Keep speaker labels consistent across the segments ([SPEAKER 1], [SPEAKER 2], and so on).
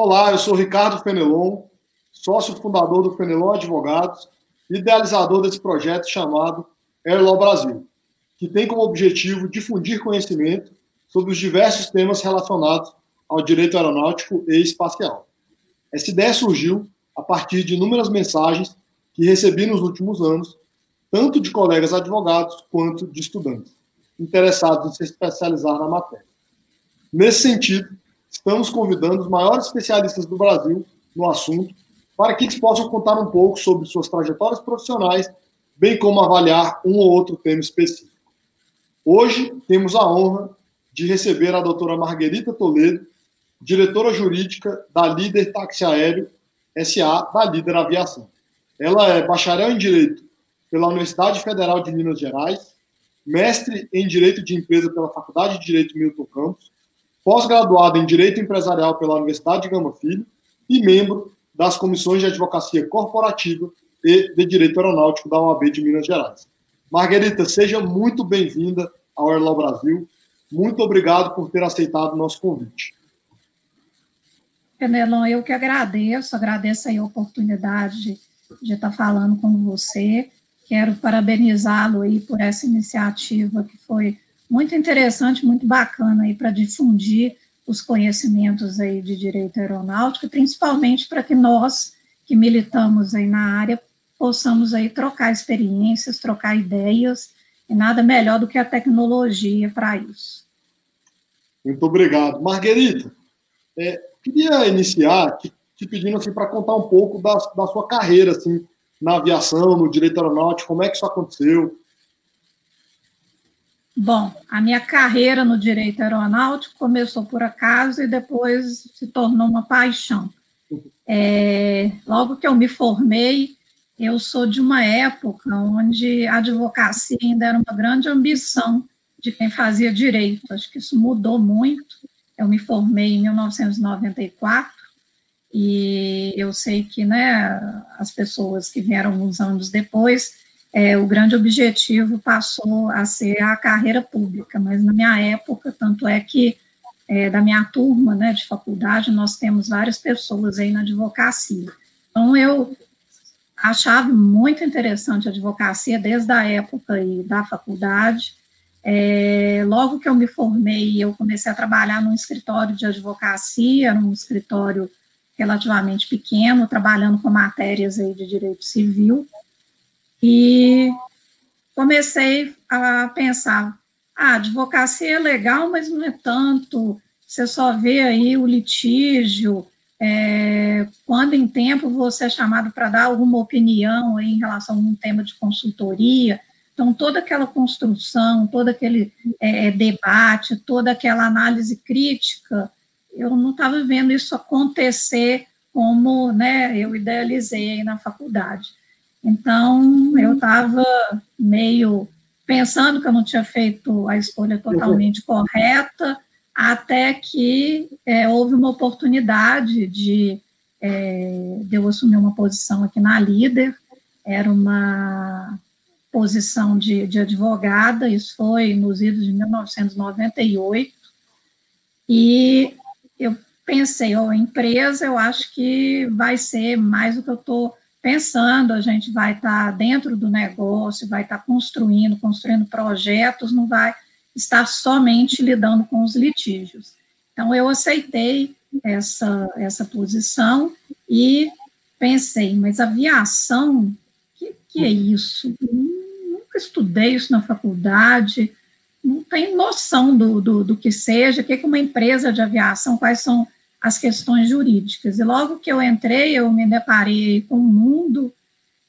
[SPEAKER 1] Olá, eu sou Ricardo Fenelon, sócio fundador do Fenelon Advogados, idealizador desse projeto chamado Airlaw Brasil, que tem como objetivo difundir conhecimento sobre os diversos temas relacionados ao direito aeronáutico e espacial. Essa ideia surgiu a partir de inúmeras mensagens que recebi nos últimos anos, tanto de colegas advogados quanto de estudantes, interessados em se especializar na matéria. Nesse sentido, estamos convidando os maiores especialistas do Brasil no assunto para que eles possam contar um pouco sobre suas trajetórias profissionais, bem como avaliar um ou outro tema específico. Hoje temos a honra de receber a doutora Marguerita Toledo, diretora jurídica da Líder Táxi Aéreo SA, da Líder Aviação. Ela é bacharel em Direito pela Universidade Federal de Minas Gerais, mestre em Direito de Empresa pela Faculdade de Direito Milton Campos, pós-graduado em Direito Empresarial pela Universidade de Gama Filho e membro das comissões de advocacia corporativa e de direito aeronáutico da OAB de Minas Gerais. Margarita, seja muito bem-vinda ao Airlaw Brasil. Muito obrigado por ter aceitado o nosso convite.
[SPEAKER 2] Penelon, eu que agradeço, agradeço a oportunidade de estar falando com você. Quero parabenizá-lo aí por essa iniciativa que foi muito interessante, muito bacana aí para difundir os conhecimentos aí de direito aeronáutico, principalmente para que nós que militamos aí na área possamos aí trocar experiências, trocar ideias, e nada melhor do que a tecnologia para isso.
[SPEAKER 1] Muito obrigado. Marguerita, é, queria iniciar te, te pedindo assim, para contar um pouco da, da sua carreira assim, na aviação, no direito aeronáutico, como é que isso aconteceu,
[SPEAKER 2] Bom, a minha carreira no direito aeronáutico começou por acaso e depois se tornou uma paixão. É, logo que eu me formei, eu sou de uma época onde a advocacia ainda era uma grande ambição de quem fazia direito. Acho que isso mudou muito. Eu me formei em 1994 e eu sei que né, as pessoas que vieram alguns anos depois é, o grande objetivo passou a ser a carreira pública, mas na minha época, tanto é que é, da minha turma né, de faculdade, nós temos várias pessoas aí na advocacia. Então, eu achava muito interessante a advocacia desde a época aí da faculdade. É, logo que eu me formei, eu comecei a trabalhar num escritório de advocacia, num escritório relativamente pequeno, trabalhando com matérias aí de direito civil. E comecei a pensar, ah, advocacia é legal, mas não é tanto, você só vê aí o litígio, é, quando em tempo você é chamado para dar alguma opinião em relação a um tema de consultoria, então toda aquela construção, todo aquele é, debate, toda aquela análise crítica, eu não estava vendo isso acontecer como né, eu idealizei na faculdade. Então, eu estava meio pensando que eu não tinha feito a escolha totalmente correta, até que é, houve uma oportunidade de, é, de eu assumir uma posição aqui na Líder, era uma posição de, de advogada, isso foi nos idos de 1998, e eu pensei, ó, oh, empresa, eu acho que vai ser mais o que eu estou pensando, a gente vai estar tá dentro do negócio, vai estar tá construindo, construindo projetos, não vai estar somente lidando com os litígios. Então, eu aceitei essa, essa posição e pensei, mas aviação, o que, que é isso? Nunca estudei isso na faculdade, não tenho noção do, do, do que seja, o que é uma empresa de aviação, quais são as questões jurídicas. E logo que eu entrei, eu me deparei com um mundo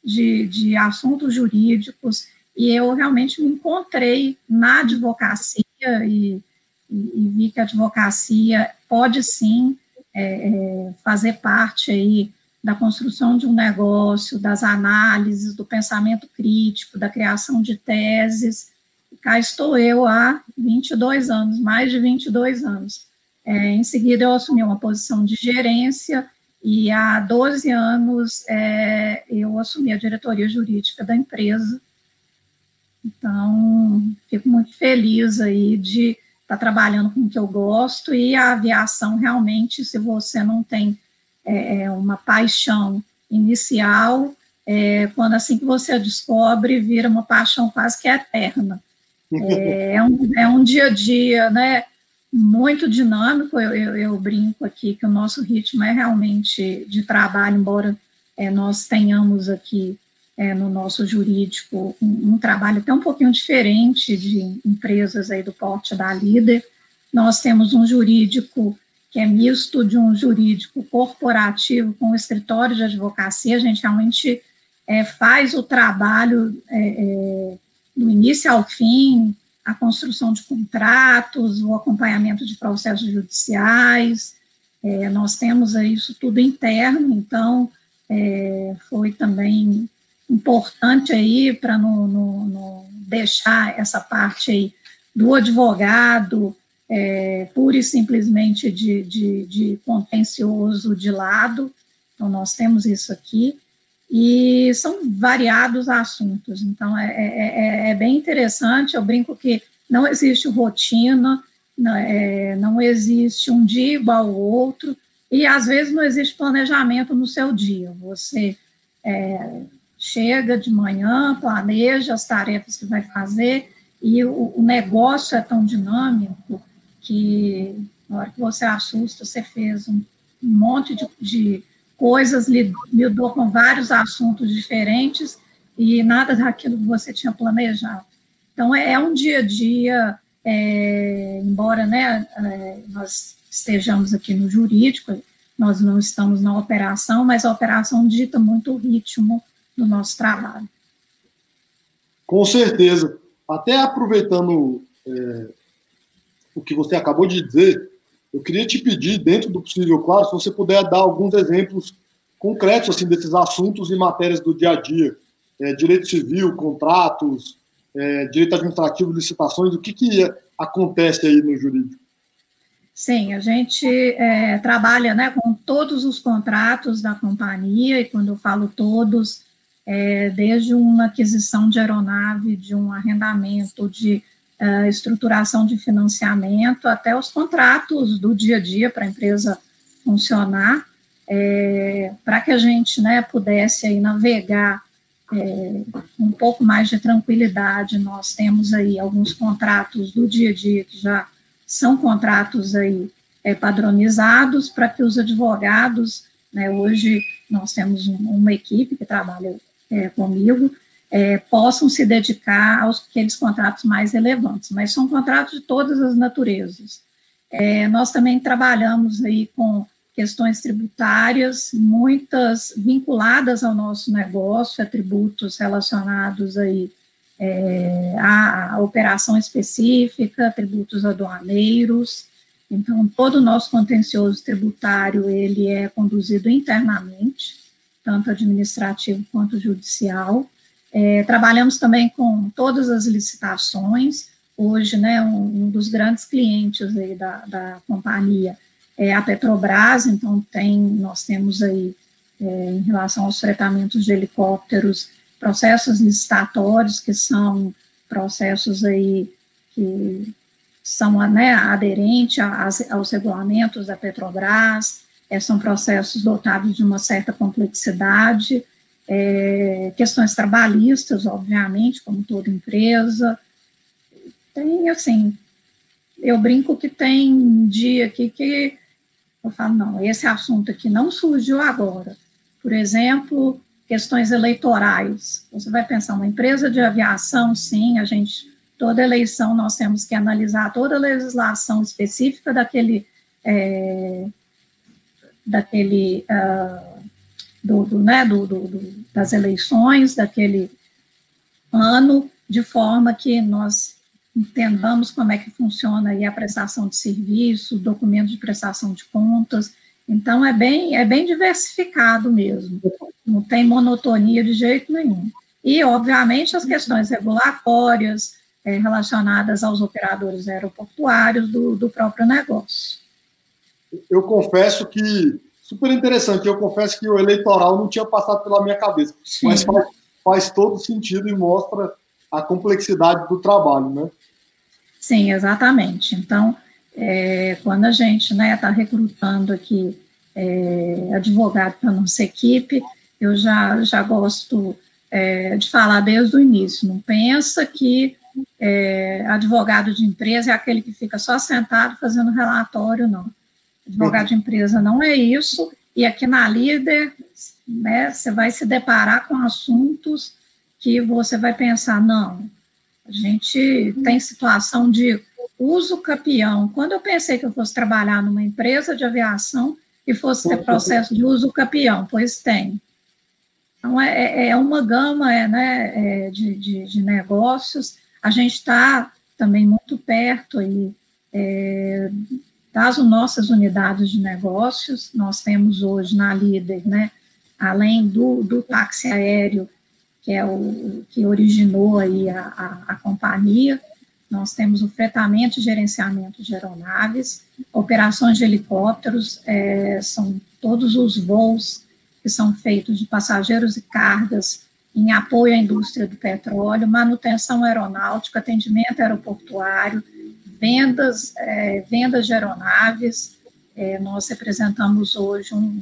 [SPEAKER 2] de, de assuntos jurídicos e eu realmente me encontrei na advocacia e, e, e vi que a advocacia pode sim é, é, fazer parte aí da construção de um negócio, das análises, do pensamento crítico, da criação de teses. E cá estou eu há 22 anos, mais de 22 anos. É, em seguida, eu assumi uma posição de gerência e há 12 anos é, eu assumi a diretoria jurídica da empresa. Então, fico muito feliz aí de tá trabalhando com o que eu gosto, e a aviação realmente, se você não tem é, é uma paixão inicial, é, quando assim que você a descobre, vira uma paixão quase que eterna. É, é, um, é um dia a dia, né? Muito dinâmico. Eu, eu, eu, brinco aqui que o nosso ritmo é realmente de trabalho, embora é, nós tenhamos aqui é, no nosso jurídico um, um, trabalho até um pouquinho diferente de empresas aí do porte da líder. Nós temos um jurídico que é misto de um jurídico corporativo com o escritório de advocacia. A gente realmente é, faz o trabalho é, é, do início ao fim, a construção de contratos, o acompanhamento de processos judiciais. É, nós temos isso tudo interno, então é, foi também importante aí para não, não, não, deixar essa parte aí do advogado é, pura e simplesmente de, de, de contencioso de lado. Então, nós temos isso aqui e são variados assuntos. Então, é, é, é, é bem interessante. Eu brinco que não existe rotina, não, é, não existe um dia igual ao outro, e às vezes não existe planejamento no seu dia. Você é, chega de manhã, planeja as tarefas que vai fazer, e o, o negócio é tão dinâmico que na hora que você assusta, você fez um, um monte de, de coisas, lidou com vários assuntos diferentes e nada daquilo que você tinha planejado. Então, é, é um dia a dia, é, embora né, é, nós estejamos aqui no jurídico, nós não estamos na operação, mas a operação dita muito o ritmo do nosso trabalho.
[SPEAKER 1] Com certeza. Até aproveitando é, o que você acabou de dizer, eu queria te pedir, dentro do possível, claro, se você puder dar alguns exemplos concretos assim desses assuntos e matérias do dia a dia, é, direito civil, contratos, é, direito administrativo, licitações, o que, que acontece aí no jurídico?
[SPEAKER 2] Sim, a gente é, trabalha né, com todos os contratos da companhia, e quando eu falo todos, é, desde uma aquisição de aeronave, de um arrendamento, de uh, estruturação de financiamento, até os contratos do dia a dia para a empresa funcionar, é, para que a gente né, pudesse aí navegar é, um pouco mais de tranquilidade. Nós temos aí alguns contratos do dia a dia que já são contratos aí é, padronizados para que os advogados, né, hoje nós temos um, uma equipe que trabalha é, comigo, é, possam se dedicar aos aqueles contratos mais relevantes, mas são contratos de todas as naturezas. É, nós também trabalhamos aí com questões tributárias, muitas vinculadas ao nosso negócio, atributos relacionados aí é, à, operação específica, tributos aduaneiros. Então, todo o nosso contencioso tributário, ele é conduzido internamente, tanto administrativo quanto judicial. É, trabalhamos também com todas as licitações. Hoje, né, um, um dos grandes clientes aí da, da companhia é a Petrobras, então tem, nós temos aí, é, em relação aos fretamentos de helicópteros, processos licitatórios, que são processos aí que são né, aderentes aos regulamentos da Petrobras, é, são processos dotados de uma certa complexidade, é, questões trabalhistas, obviamente, como toda empresa. Tem, assim, eu brinco que tem dia aqui que eu falo, não, esse assunto aqui não surgiu agora. Por exemplo, questões eleitorais. Você vai pensar, uma empresa de aviação, sim, a gente, toda eleição nós temos que analisar toda a legislação específica daquele, é, daquele uh, do, do, né, do, do, das eleições daquele ano, de forma que nós entendamos como é que funciona aí a prestação de serviço, documento de prestação de contas. Então, é bem, é bem diversificado mesmo, não tem monotonia de jeito nenhum. E, obviamente, as questões regulatórias é, relacionadas aos operadores aeroportuários do, do próprio negócio.
[SPEAKER 1] Eu confesso que super interessante. Eu confesso que o eleitoral não tinha passado pela minha cabeça, Sim. mas faz, faz, todo sentido e mostra a complexidade do trabalho, né?
[SPEAKER 2] Sim, exatamente. Então, é, quando a gente está né, tá recrutando aqui é, advogado para nossa equipe, eu já, já gosto é, de falar desde o início. Não pensa que é, advogado de empresa é aquele que fica só sentado fazendo relatório, não. Advogado de empresa não é isso, e aqui na Líder, né, você vai se deparar com assuntos que você vai pensar, não, a gente tem situação de uso capião. Quando eu pensei que eu fosse trabalhar numa empresa de aviação e fosse ter processo de uso capião, pois tem. Então, é, é, é uma gama é, né, é, de, de, de, negócios. A gente está também muito perto aí, é, das nossas unidades de negócios. Nós temos hoje na Líder, né, além do, do táxi aéreo, que é o que originou aí a, a, a companhia, nós temos o fretamento e gerenciamento de aeronaves, operações de helicópteros, é, são todos os voos que são feitos de passageiros e cargas em apoio à indústria do petróleo, manutenção aeronáutica, atendimento aeroportuário, vendas, é, vendas de aeronaves. É, nós representamos hoje um,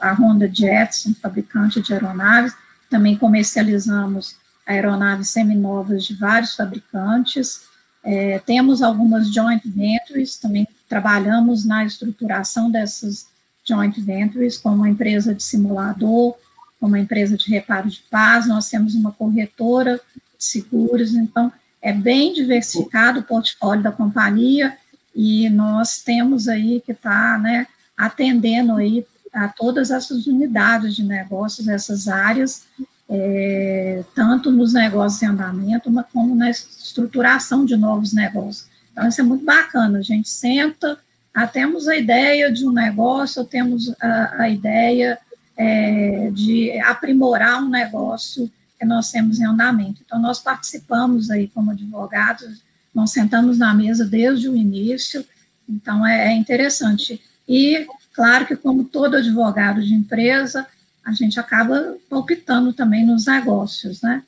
[SPEAKER 2] a Honda Jets, um fabricante de aeronaves, também comercializamos aeronaves seminovas de vários fabricantes. É, temos algumas joint ventures, também trabalhamos na estruturação dessas joint ventures, como uma empresa de simulador, como uma empresa de reparo de paz, nós temos uma corretora de seguros, então é bem diversificado o portfólio da companhia e nós temos aí que estar tá, né, atendendo aí a todas essas unidades de negócios, essas áreas, é, tanto nos negócios em andamento, como na estruturação de novos negócios. Então, isso é muito bacana, a gente senta, ah, temos a ideia de um negócio, temos a, a ideia é, de aprimorar um negócio que nós temos em andamento. Então, nós participamos aí como advogados, nós sentamos na mesa desde o início, então é, é interessante. E Claro que, como todo advogado de empresa, a gente acaba palpitando também nos negócios, né?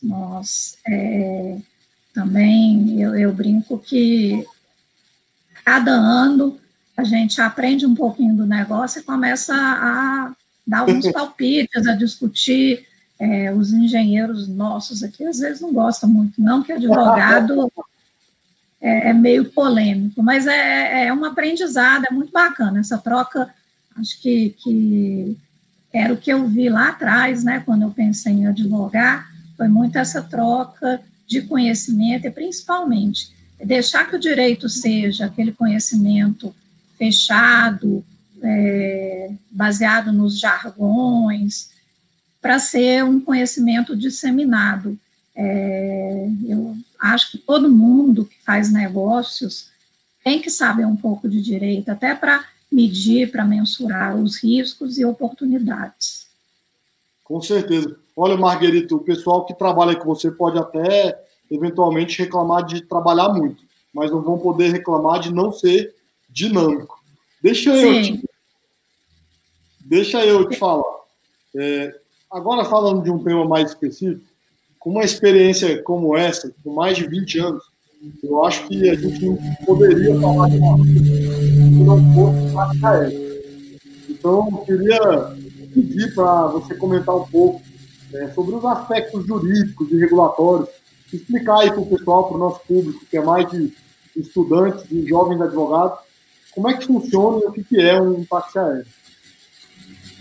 [SPEAKER 2] Nós é, também, eu, eu brinco que cada ano a gente aprende um pouquinho do negócio e começa a dar alguns palpites, a discutir. É, os engenheiros nossos aqui às vezes não gostam muito, não, que advogado é, é meio polêmico, mas é, é um aprendizado, é muito bacana essa troca. Acho que, que era o que eu vi lá atrás, né, quando eu pensei em advogar, foi muito essa troca de conhecimento e principalmente deixar que o direito seja aquele conhecimento fechado, é, baseado nos jargões, para ser um conhecimento disseminado. É, eu acho que todo mundo que faz negócios tem que saber um pouco de direito, até para medir, para mensurar os riscos e oportunidades.
[SPEAKER 1] Com certeza. Olha, Marguerito, o pessoal que trabalha com você pode até eventualmente reclamar de trabalhar muito, mas não vão poder reclamar de não ser dinâmico. Deixa eu te, deixa eu te falar. É, agora falando de um tema mais específico, com uma experiência como essa, com mais de 20 anos, eu acho que a gente não poderia falar de uma coisa que não fosse. Então, eu queria pedir para você comentar um pouco é, sobre os aspectos jurídicos e regulatórios, explicar aí para o pessoal, para o nosso público, que é mais de estudantes e jovens advogados, como é que funciona e o que é um táxi aéreo.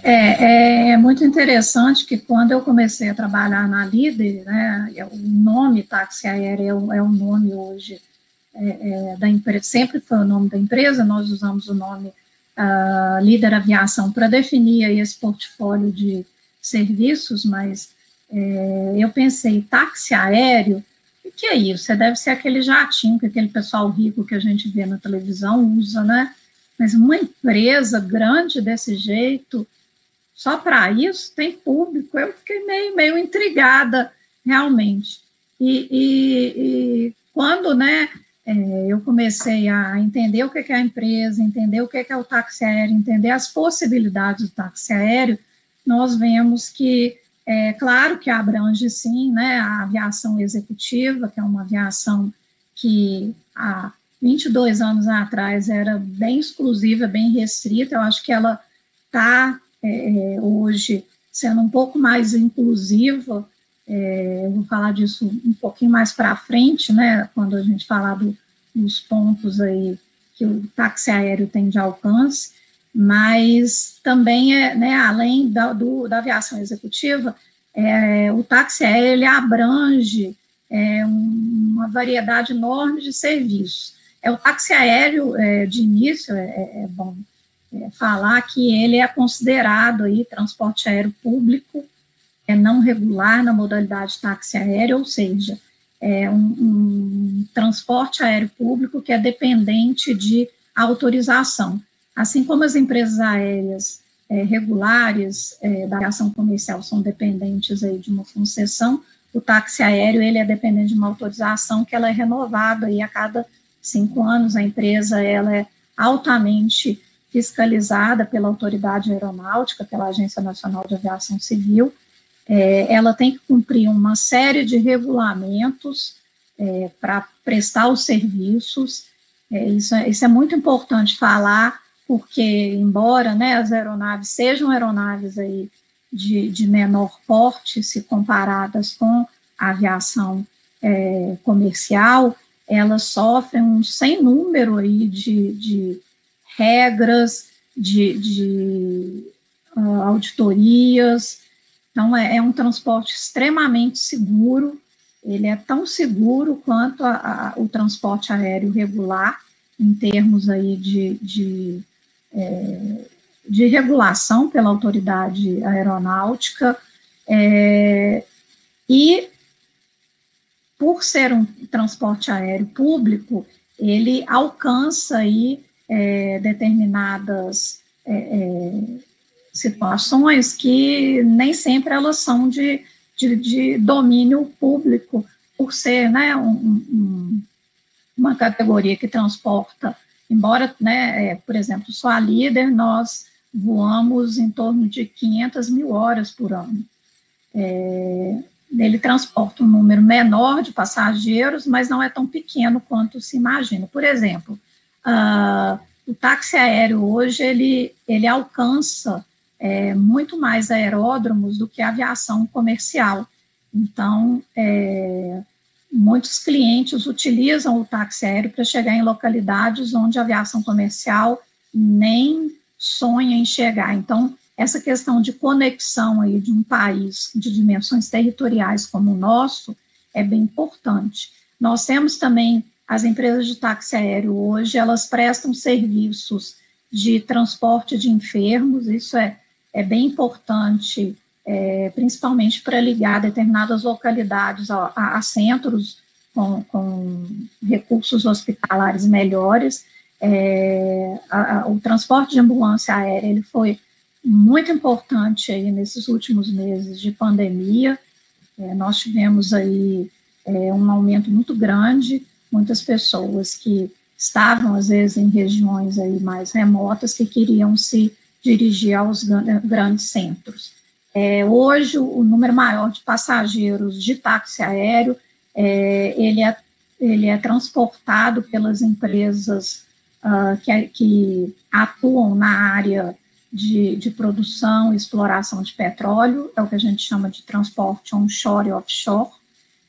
[SPEAKER 2] É, é, muito interessante que quando eu comecei a trabalhar na Líder, né, é o nome táxi aéreo é o, é nome hoje é, é, da empresa, sempre foi o nome da empresa, nós usamos o nome uh, Líder Aviação para definir esse portfólio de serviços, mas é, eu pensei, táxi aéreo, o que é isso? Você deve ser aquele jatinho que aquele pessoal rico que a gente vê na televisão usa, né? Mas uma empresa grande desse jeito, só para isso tem público. Eu fiquei meio, meio intrigada, realmente. E, e, e quando né, é, eu comecei a entender o que é a empresa, entender o que é o táxi aéreo, entender as possibilidades do táxi aéreo, nós vemos que, é claro que abrange sim, né, a aviação executiva, que é uma aviação que há 22 anos atrás era bem exclusiva, bem restrita, eu acho que ela está é, é, hoje sendo um pouco mais inclusiva, é, eu vou falar disso um pouquinho mais para frente, né, quando a gente falar do, dos pontos aí que o táxi aéreo tem de alcance, mas também é, né, além da, do, da aviação executiva, é, o táxi aéreo ele abrange é, uma variedade enorme de serviços. É o táxi aéreo é, de início é, é, é bom é, falar que ele é considerado aí transporte aéreo público, é não regular na modalidade táxi aéreo, ou seja, é um, um transporte aéreo público que é dependente de autorização. Assim como as empresas aéreas é, regulares é, da aviação comercial são dependentes aí de uma concessão, o táxi aéreo ele é dependente de uma autorização que ela é renovada aí a cada cinco anos. A empresa ela é altamente fiscalizada pela autoridade aeronáutica, pela Agência Nacional de Aviação Civil. É, ela tem que cumprir uma série de regulamentos é, para prestar os serviços. É, isso, é, isso é muito importante falar, porque, embora né, as aeronaves sejam aeronaves aí de, de menor porte, se comparadas com a aviação é, comercial, elas sofrem um sem número aí de, de regras, de, de uh, auditorias. Então, é, é, um transporte extremamente seguro, ele é tão seguro quanto a, a, o transporte aéreo regular, em termos aí de, de, é, de regulação pela autoridade aeronáutica, é, e por ser um transporte aéreo público, ele alcança aí é, determinadas é, é, situações que nem sempre elas são de, de, de domínio público, por ser né, um, um, uma categoria que transporta, embora, né, é, por exemplo, só a líder, nós voamos em torno de 500 mil horas por ano. É, ele transporta um número menor de passageiros, mas não é tão pequeno quanto se imagina. Por exemplo, Uh, o táxi aéreo hoje ele, ele alcança é, muito mais aeródromos do que a aviação comercial. Então, é, muitos clientes utilizam o táxi aéreo para chegar em localidades onde a aviação comercial nem sonha em chegar. Então, essa questão de conexão aí de um país de dimensões territoriais como o nosso é bem importante. Nós temos também as empresas de táxi aéreo hoje, elas prestam serviços de transporte de enfermos, isso é, é bem importante, é, principalmente para ligar determinadas localidades a, a, a centros com, com, recursos hospitalares melhores. É, a, o transporte de ambulância aérea ele foi muito importante aí nesses últimos meses de pandemia. É, nós tivemos aí é, um aumento muito grande muitas pessoas que estavam, às vezes, em regiões aí mais remotas, que queriam se dirigir aos grandes centros. É, hoje, o número maior de passageiros de táxi aéreo, é, ele, é, ele é transportado pelas empresas uh, que, que, atuam na área de, de produção e exploração de petróleo, é o que a gente chama de transporte onshore e offshore.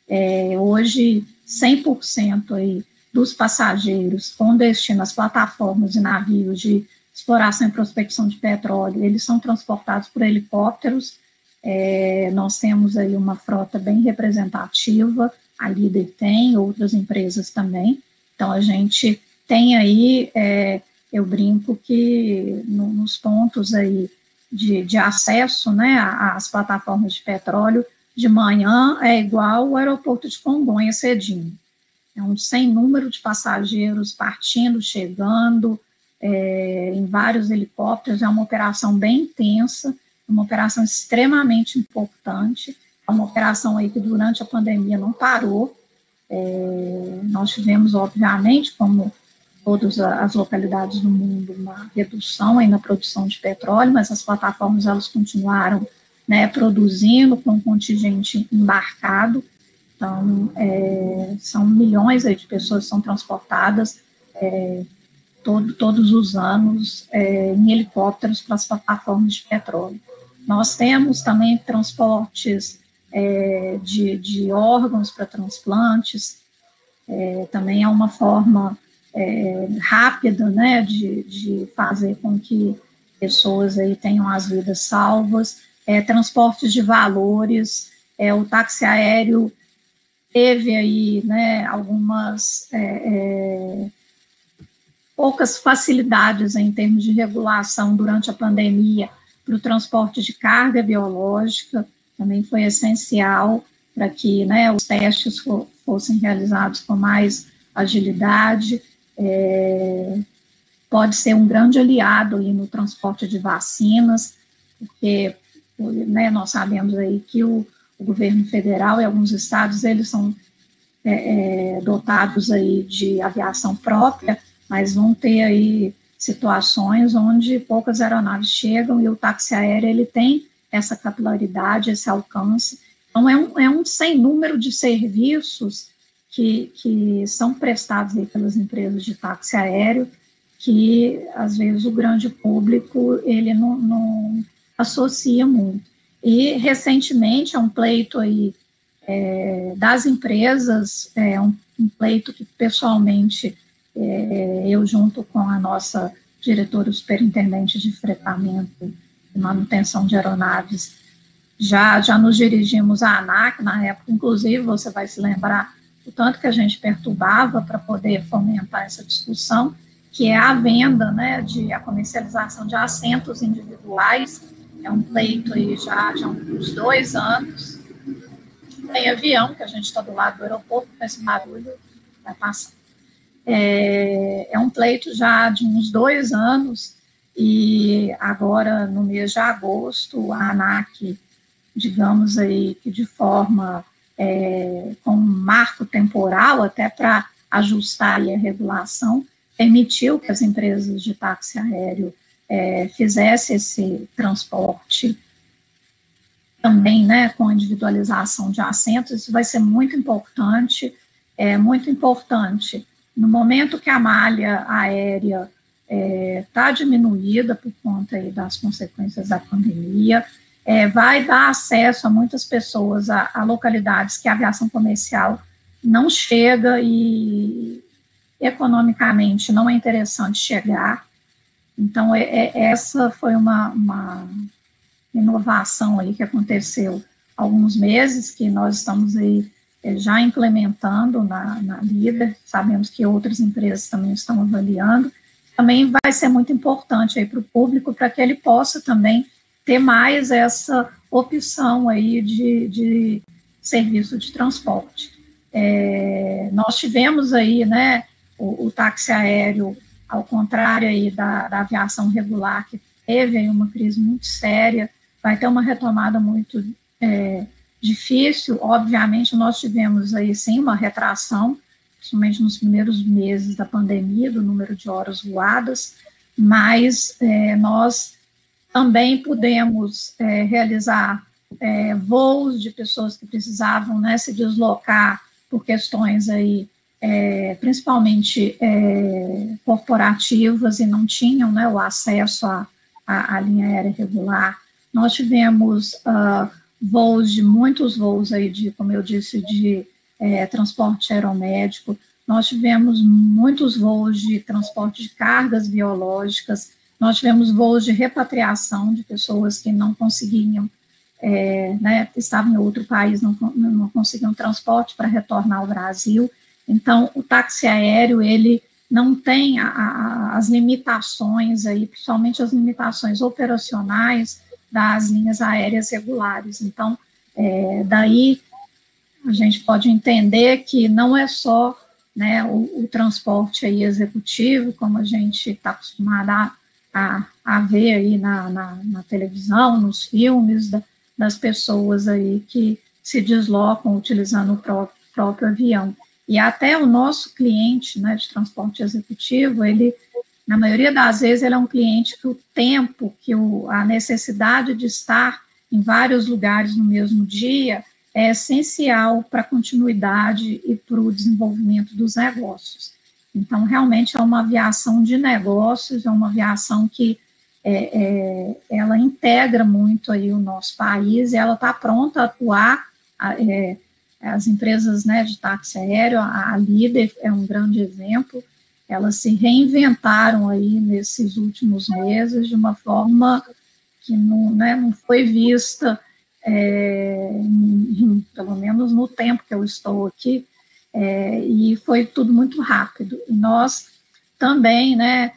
[SPEAKER 2] É, hoje, 100% aí dos passageiros com destino às plataformas e navios de exploração e prospecção de petróleo, eles são transportados por helicópteros. É, nós temos aí uma frota bem representativa, a Líder tem, outras empresas também. Então, a gente tem aí, é, eu brinco que no, nos pontos aí de, de acesso né, às plataformas de petróleo, de manhã é igual o aeroporto de Congonha cedinho. É um sem número de passageiros partindo, chegando, é, em vários helicópteros. É uma operação bem intensa, uma operação extremamente importante. É uma operação aí que durante a pandemia não parou. É, nós tivemos, obviamente, como todas as localidades do mundo, uma redução aí na produção de petróleo, mas as plataformas elas continuaram né, produzindo com contingente embarcado. Então, é, são milhões de pessoas que são transportadas é, todo, todos os anos é, em helicópteros para as plataformas de petróleo. Nós temos também transportes é, de, de, órgãos para transplantes, é, também é uma forma é, rápida né, de, de fazer com que pessoas aí tenham as vidas salvas, é, transportes de valores, é, o táxi aéreo teve aí né, algumas é, é, poucas facilidades em termos de regulação durante a pandemia para o transporte de carga biológica, também foi essencial para que né, os testes fossem realizados com mais agilidade. É, pode ser um grande aliado aí no transporte de vacinas, porque né, nós sabemos aí que o, o governo federal e alguns estados, eles são é, é, dotados aí de aviação própria, mas vão ter aí situações onde poucas aeronaves chegam e o táxi aéreo ele tem essa capilaridade, esse alcance. Então, é um, é um sem número de serviços que, que são prestados aí pelas empresas de táxi aéreo, que, às vezes, o grande público, ele não, não associa muito. E, recentemente, é um pleito aí é, das empresas, é um, um pleito que, pessoalmente, é, eu, junto com a nossa diretora superintendente de fretamento e manutenção de aeronaves, já, já nos dirigimos à ANAC, na época, inclusive, você vai se lembrar o tanto que a gente perturbava para poder fomentar essa discussão, que é a venda, né, de a comercialização de assentos individuais, é um pleito aí já, já há uns dois anos, tem avião, que a gente está do lado do aeroporto, com esse barulho vai passar. É, é um pleito já de uns dois anos, e agora, no mês de agosto, a ANAC, digamos aí, que de forma, é, com um marco temporal, até para ajustar a regulação, permitiu que as empresas de táxi aéreo é, fizessem esse transporte também, né, com individualização de assentos, isso vai ser muito importante, é muito importante no momento que a malha aérea está é, diminuída por conta aí das consequências da pandemia, é, vai dar acesso a muitas pessoas a, a, localidades que a aviação comercial não chega e economicamente não é interessante chegar. Então, é, é, essa foi uma, uma inovação aí que aconteceu há alguns meses, que nós estamos aí é, já implementando na, na líder, sabemos que outras empresas também estão avaliando, também vai ser muito importante aí para o público, para que ele possa também ter mais essa opção aí de, de serviço de transporte. É, nós tivemos aí, né, o, o, táxi aéreo, ao contrário aí da, da aviação regular, que teve aí uma crise muito séria, vai ter uma retomada muito é, difícil, obviamente, nós tivemos aí sim uma retração, principalmente nos primeiros meses da pandemia, do número de horas voadas, mas é, nós também pudemos é, realizar é, voos de pessoas que precisavam né, se deslocar por questões aí, é, principalmente é, corporativas e não tinham né, o acesso à, à, à linha aérea regular. Nós tivemos uh, voos de muitos voos aí de, como eu disse, de é, transporte aeromédico. Nós tivemos muitos voos de transporte de cargas biológicas. Nós tivemos voos de repatriação de pessoas que não conseguiam, é, né, estavam em outro país, não, não conseguiam transporte para retornar ao Brasil. Então, o táxi aéreo, ele não tem a, a, as limitações aí, principalmente as limitações operacionais das linhas aéreas regulares. Então, é, daí a gente pode entender que não é só né, o, o transporte aí executivo, como a gente está acostumado a, a, a, ver aí na, na, na televisão, nos filmes, da, das pessoas aí que se deslocam utilizando o próprio, próprio avião. E até o nosso cliente né, de transporte executivo, ele na maioria das vezes, ele é um cliente que o tempo, que o, a necessidade de estar em vários lugares no mesmo dia, é essencial para a continuidade e para o desenvolvimento dos negócios. Então, realmente é uma aviação de negócios, é uma aviação que é, é, ela integra muito aí o nosso país e ela está pronta a atuar. É, as empresas né, de táxi aéreo, a, a Líder é um grande exemplo, elas se reinventaram aí nesses últimos meses de uma forma que não, né, não foi vista, é, em, pelo menos no tempo que eu estou aqui, é, e foi tudo muito rápido. E nós também, né,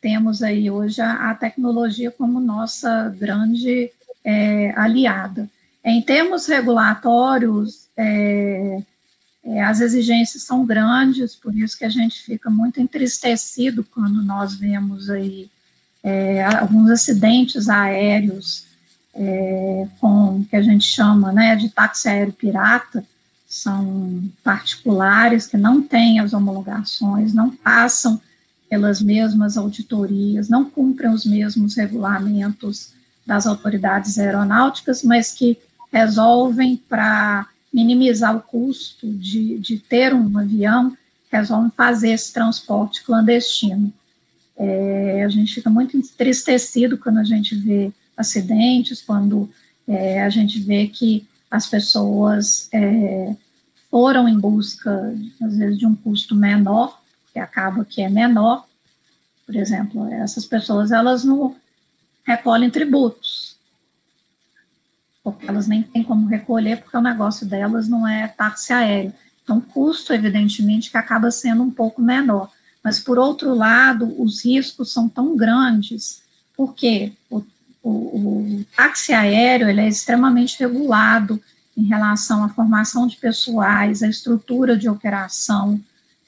[SPEAKER 2] temos aí hoje a, a tecnologia como nossa grande é, aliada. Em termos regulatórios, é, é, as exigências são grandes, por isso que a gente fica muito entristecido quando nós vemos aí é, alguns acidentes aéreos é, com que a gente chama né, de táxi aéreo pirata, são particulares que não têm as homologações, não passam pelas mesmas auditorias, não cumprem os mesmos regulamentos das autoridades aeronáuticas, mas que resolvem para minimizar o custo de, de ter um avião, resolvem fazer esse transporte clandestino. É, a gente fica muito entristecido quando a gente vê acidentes, quando é, a gente vê que as pessoas é, foram em busca, às vezes, de um custo menor, que acaba que é menor. Por exemplo, essas pessoas, elas não recolhem tributos, porque elas nem têm como recolher, porque o negócio delas não é táxi aéreo. Então, custo, evidentemente, que acaba sendo um pouco menor. Mas, por outro lado, os riscos são tão grandes, porque o, o, o táxi aéreo ele é extremamente regulado em relação à formação de pessoais, à estrutura de operação,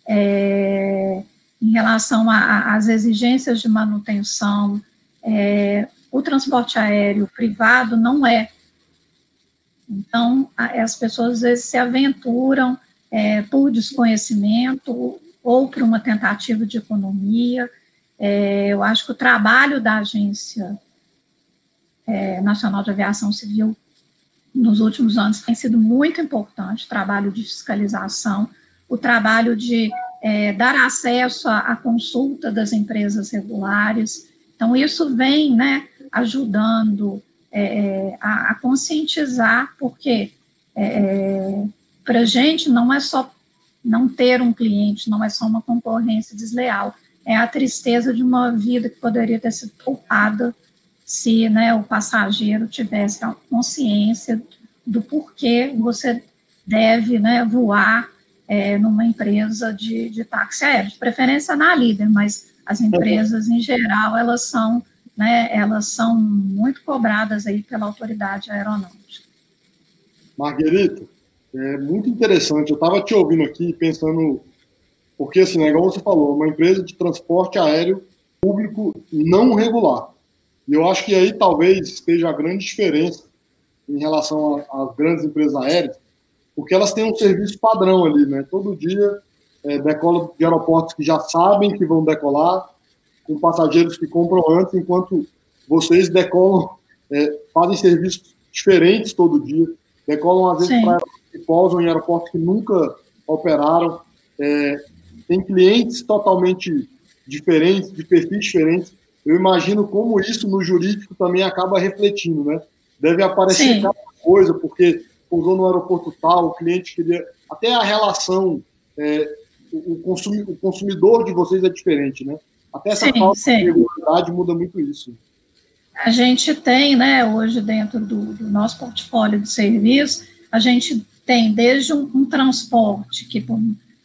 [SPEAKER 2] é, em relação às exigências de manutenção. É, o transporte aéreo privado não é. Então, as pessoas às vezes se aventuram é, por desconhecimento ou por uma tentativa de economia. É, eu acho que o trabalho da Agência é, Nacional de Aviação Civil nos últimos anos tem sido muito importante, o trabalho de fiscalização, o trabalho de é, dar acesso à, à, consulta das empresas regulares. Então, isso vem né, ajudando é, a, a, conscientizar, porque é, para a gente não é só não ter um cliente, não é só uma concorrência desleal, é a tristeza de uma vida que poderia ter sido poupada se né, o passageiro tivesse a consciência do porquê você deve né, voar é, numa empresa de, de táxi aéreo, de preferência na líder, mas as empresas em geral elas são, né, elas são muito cobradas aí pela autoridade aeronáutica.
[SPEAKER 1] Marguerita, é muito interessante. Eu estava te ouvindo aqui pensando, porque assim, né, igual você falou, uma empresa de transporte aéreo público não regular. E eu acho que aí talvez esteja a grande diferença em relação às grandes empresas aéreas, porque elas têm um serviço padrão ali, né? Todo dia é, decola de aeroportos que já sabem que vão decolar, com passageiros que compram antes, enquanto vocês decolam, é, fazem serviços diferentes todo dia, decolam às vezes para que pousam em aeroportos que nunca operaram, é, tem clientes totalmente diferentes, de perfis diferentes. Eu imagino como isso no jurídico também acaba refletindo, né? Deve aparecer Sim. cada coisa, porque pousou no aeroporto tal, o cliente queria. Até a relação, é, o, consumi, o, consumidor de vocês é diferente, né? Até essa sim, falta sim. de regularidade muda muito isso.
[SPEAKER 2] A gente tem, né, hoje dentro do, do nosso portfólio de serviço, a gente tem desde um, um transporte que, por,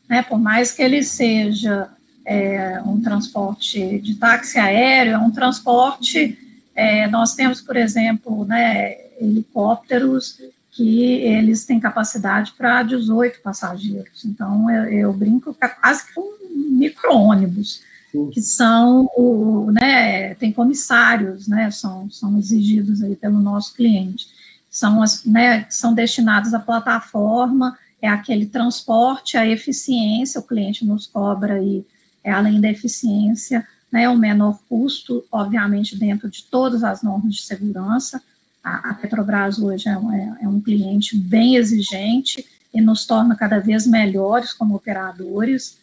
[SPEAKER 2] né, por mais que ele seja é, um transporte de táxi aéreo, é um transporte, é, nós temos, por exemplo, né, helicópteros que eles têm capacidade para 18 passageiros. Então, eu, eu brinco quase que um micro-ônibus, que são, o, né, tem comissários, né, são, são exigidos aí pelo nosso cliente. São, as, né, são destinados à plataforma, é aquele transporte, a eficiência, o cliente nos cobra aí, é, além da eficiência, né, o menor custo, obviamente, dentro de todas as normas de segurança, a, a Petrobras hoje é um, é, é um cliente bem exigente e nos torna cada vez melhores como operadores,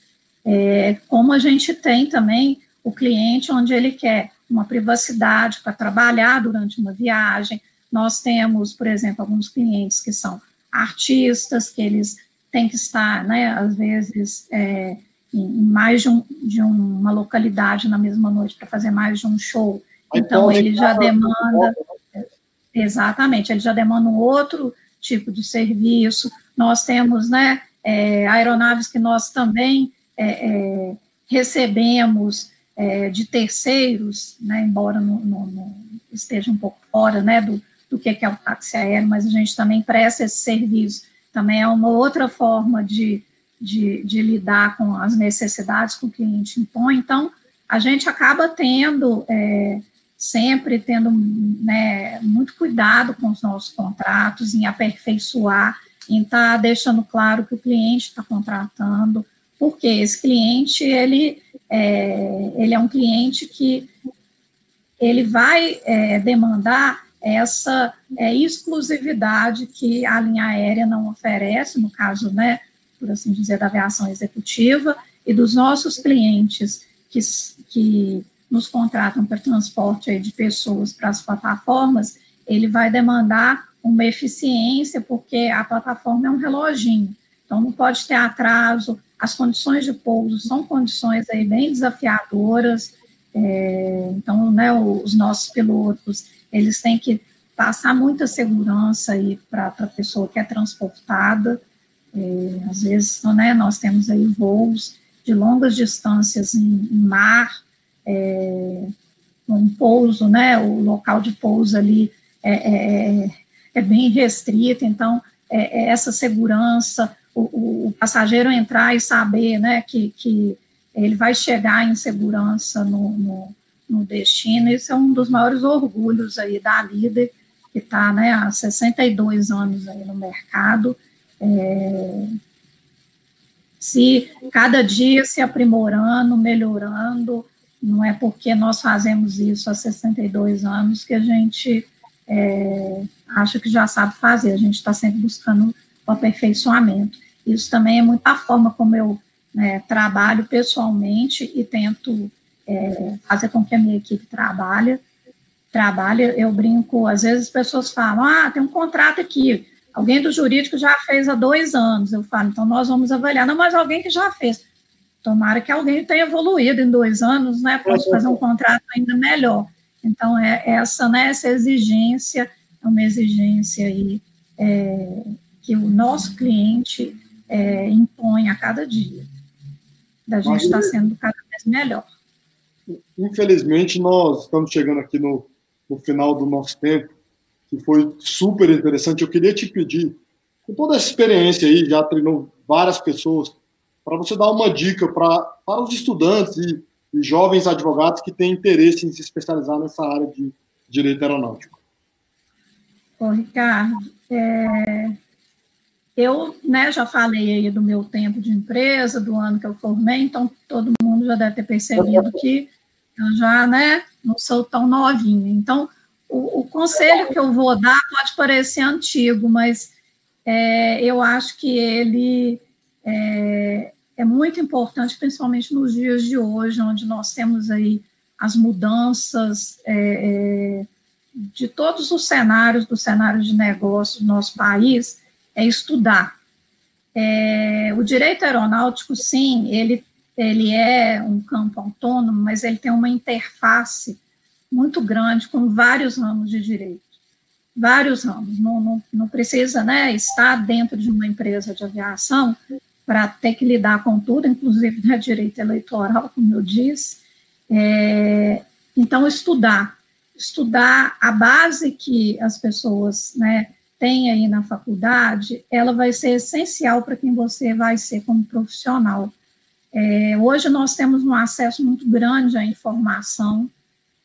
[SPEAKER 2] é, como a gente tem também o cliente onde ele quer uma privacidade para trabalhar durante uma viagem. Nós temos, por exemplo, alguns clientes que são artistas, que eles têm que estar, né, às vezes, é, em mais de, um, de, uma localidade na mesma noite para fazer mais de um show. Então, ele já demanda. Exatamente, ele já demanda um outro tipo de serviço. Nós temos, né, é, aeronaves que nós também é, é recebemos é, de terceiros, né, embora no, no, no esteja um pouco fora né, do, do que é o táxi aéreo, mas a gente também presta esse serviço. Também é uma outra forma de, de, de lidar com as necessidades que o cliente impõe. Então, a gente acaba tendo, é, sempre tendo né, muito cuidado com os nossos contratos, em aperfeiçoar, em estar tá deixando claro que o cliente está contratando, porque esse cliente, ele é, ele é um cliente que ele vai é, demandar essa é, exclusividade que a linha aérea não oferece, no caso, né, por assim dizer, da aviação executiva, e dos nossos clientes que, que nos contratam para transporte de pessoas para as plataformas, ele vai demandar uma eficiência, porque a plataforma é um reloginho, então não pode ter atraso, as condições de pouso são condições aí bem desafiadoras, é, então, né, os nossos pilotos, eles têm que passar muita segurança aí para a pessoa que é transportada, é, às vezes, né, nós temos aí voos de longas distâncias em, em mar, é, um pouso, né, o local de pouso ali é, é, é, é bem restrito, então, é, é essa segurança, o, o, passageiro entrar e saber né, que, que ele vai chegar em segurança no, no, no, destino, isso é um dos maiores orgulhos aí da líder, que está né, há 62 anos aí no mercado, é, se cada dia se aprimorando, melhorando, não é porque nós fazemos isso há 62 anos que a gente é, acha que já sabe fazer, a gente está sempre buscando o aperfeiçoamento. Isso também é muito a forma como eu né, trabalho pessoalmente e tento é, fazer com que a minha equipe trabalhe. Trabalha, eu brinco, às vezes as pessoas falam, ah, tem um contrato aqui, alguém do jurídico já fez há dois anos. Eu falo, então nós vamos avaliar, não, mas alguém que já fez. Tomara que alguém tenha evoluído em dois anos, né, para fazer um contrato ainda melhor. Então, é essa, né, essa exigência, é uma exigência aí é, que o nosso cliente é, impõe a cada dia. Da gente estar tá sendo cada vez melhor.
[SPEAKER 1] Infelizmente, nós estamos chegando aqui no, no final do nosso tempo, que foi super interessante. Eu queria te pedir, com toda essa experiência aí, já treinou várias pessoas, para você dar uma dica pra, para os estudantes e, e jovens advogados que têm interesse em se especializar nessa área de direito aeronáutico.
[SPEAKER 2] Ô, Ricardo, é, eu né, já falei aí do meu tempo de empresa, do ano que eu formei, então todo mundo já deve ter percebido que eu já né, não sou tão novinha. Então, o, o conselho que eu vou dar pode parecer antigo, mas é, eu acho que ele é, é muito importante, principalmente nos dias de hoje, onde nós temos aí as mudanças é, é de todos os cenários, do cenário de negócio do nosso país, é estudar. É, o direito aeronáutico, sim, ele, ele é um campo autônomo, mas ele tem uma interface muito grande com vários ramos de direito. Vários ramos. Não, não, não precisa né, estar dentro de uma empresa de aviação para ter que lidar com tudo, inclusive né, direito eleitoral, como eu disse. É, então, estudar. Estudar a base que as pessoas né, tem aí na faculdade, ela vai ser essencial para quem você vai ser como profissional. É, hoje nós temos um acesso muito grande à informação,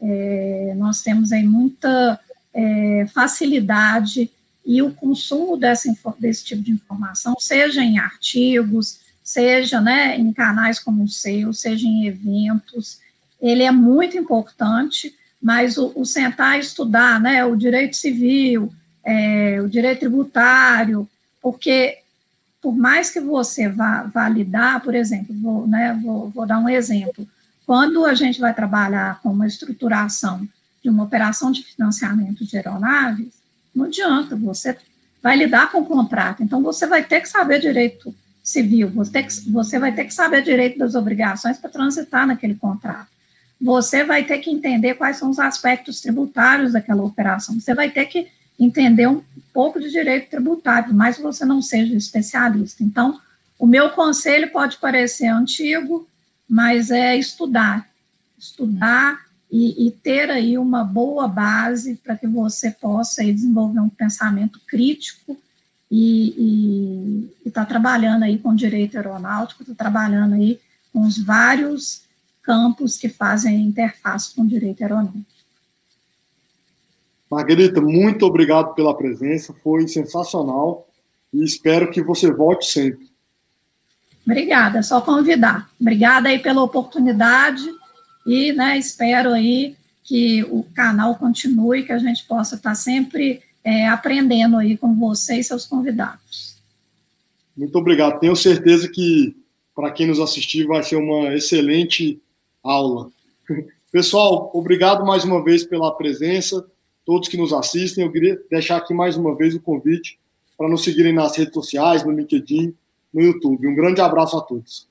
[SPEAKER 2] é, nós temos aí muita é, facilidade e o consumo dessa, desse tipo de informação, seja em artigos, seja né, em canais como o seu, seja em eventos, ele é muito importante mas o, o sentar e estudar, né, o direito civil, é, o direito tributário, porque por mais que você vá, vá lidar, por exemplo, vou, né, vou, vou dar um exemplo, quando a gente vai trabalhar com uma estruturação de uma operação de financiamento de aeronaves, não adianta, você vai lidar com o contrato, então você vai ter que saber direito civil, você, que, você vai ter que saber direito das obrigações para transitar naquele contrato. Você vai ter que entender quais são os aspectos tributários daquela operação. Você vai ter que entender um pouco de direito tributário, mas você não seja especialista. Então, o meu conselho pode parecer antigo, mas é estudar, estudar e, e ter aí uma boa base para que você possa aí, desenvolver um pensamento crítico e está trabalhando aí com direito aeronáutico, está trabalhando aí com os vários campos que fazem interface com direito aeronáutico.
[SPEAKER 1] Margarita, muito obrigado pela presença, foi sensacional e espero que você volte sempre.
[SPEAKER 2] Obrigada, é só convidar. Obrigada aí pela oportunidade e né, espero aí que o canal continue, que a gente possa estar sempre é, aprendendo aí com você e seus convidados.
[SPEAKER 1] Muito obrigado. Tenho certeza que para quem nos assistir vai ser uma excelente aula. Pessoal, obrigado mais uma vez pela presença todos que nos assistem. Eu queria deixar aqui mais uma vez o convite para nos seguirem nas redes sociais, no LinkedIn, no YouTube. Um grande abraço a todos.